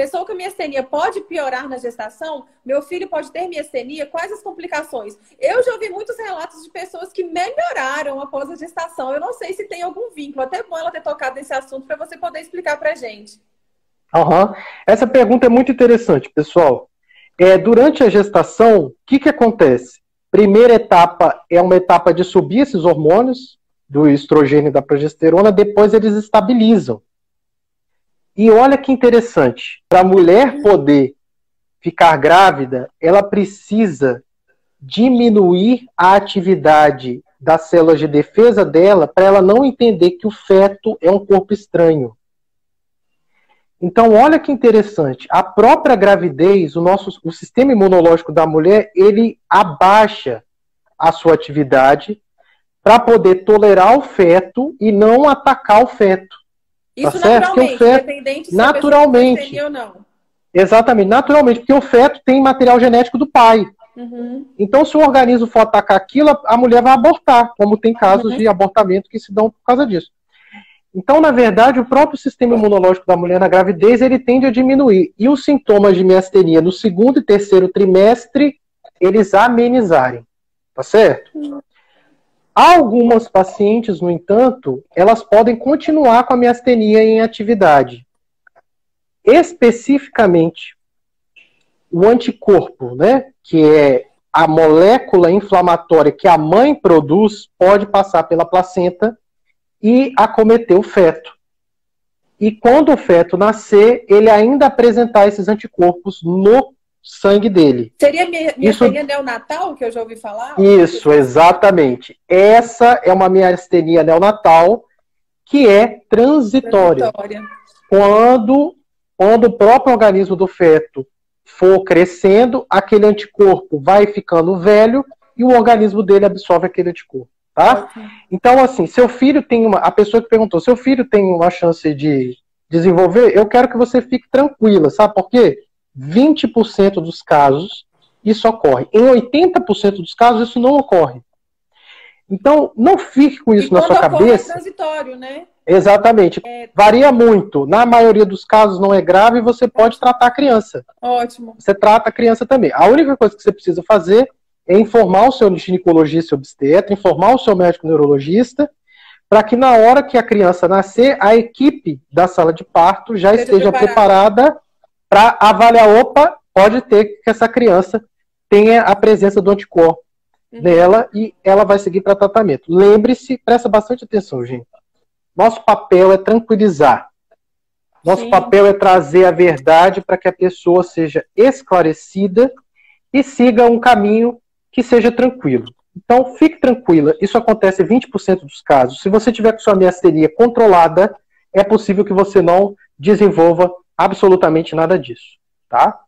Pessoa com miastenia pode piorar na gestação? Meu filho pode ter miastenia? Quais as complicações? Eu já ouvi muitos relatos de pessoas que melhoraram após a gestação. Eu não sei se tem algum vínculo. Até bom ela ter tocado nesse assunto para você poder explicar para gente. Uhum. Essa pergunta é muito interessante, pessoal. É, durante a gestação, o que, que acontece? Primeira etapa é uma etapa de subir esses hormônios, do estrogênio e da progesterona, depois eles estabilizam. E olha que interessante, para a mulher poder ficar grávida, ela precisa diminuir a atividade das células de defesa dela para ela não entender que o feto é um corpo estranho. Então, olha que interessante. A própria gravidez, o nosso o sistema imunológico da mulher, ele abaixa a sua atividade para poder tolerar o feto e não atacar o feto. Isso tá naturalmente, feto, independente se naturalmente, a ou não. Exatamente, naturalmente, porque o feto tem material genético do pai. Uhum. Então, se o organismo for atacar aquilo, a mulher vai abortar, como tem casos uhum. de abortamento que se dão por causa disso. Então, na verdade, o próprio sistema imunológico da mulher na gravidez ele tende a diminuir. E os sintomas de miastenia no segundo e terceiro trimestre, eles amenizarem. Tá certo? Algumas pacientes, no entanto, elas podem continuar com a miastenia em atividade. Especificamente, o anticorpo, né, que é a molécula inflamatória que a mãe produz, pode passar pela placenta e acometer o feto. E quando o feto nascer, ele ainda apresentar esses anticorpos no sangue dele. Seria minha, Isso... neonatal, que eu já ouvi falar? Isso, exatamente. Essa é uma miastenia neonatal que é transitória. transitória. Quando, quando o próprio organismo do feto for crescendo, aquele anticorpo vai ficando velho e o organismo dele absorve aquele anticorpo. Tá? Então, assim, seu filho tem uma. A pessoa que perguntou, seu filho tem uma chance de desenvolver, eu quero que você fique tranquila, sabe por quê? 20% dos casos isso ocorre. Em 80% dos casos isso não ocorre. Então, não fique com isso e na sua é cabeça. É transitório, né? Exatamente. É... Varia muito. Na maioria dos casos não é grave e você pode tratar a criança. Ótimo. Você trata a criança também. A única coisa que você precisa fazer é informar o seu ginecologista e obstetra, informar o seu médico neurologista, para que na hora que a criança nascer, a equipe da sala de parto já Seja esteja preparada, preparada para avaliar, opa, pode ter que essa criança tenha a presença do anticorpo uhum. nela e ela vai seguir para tratamento. Lembre-se, presta bastante atenção, gente. Nosso papel é tranquilizar. Nosso Sim. papel é trazer a verdade para que a pessoa seja esclarecida e siga um caminho que seja tranquilo. Então, fique tranquila. Isso acontece em 20% dos casos. Se você tiver com sua miastenia controlada, é possível que você não desenvolva absolutamente nada disso, tá?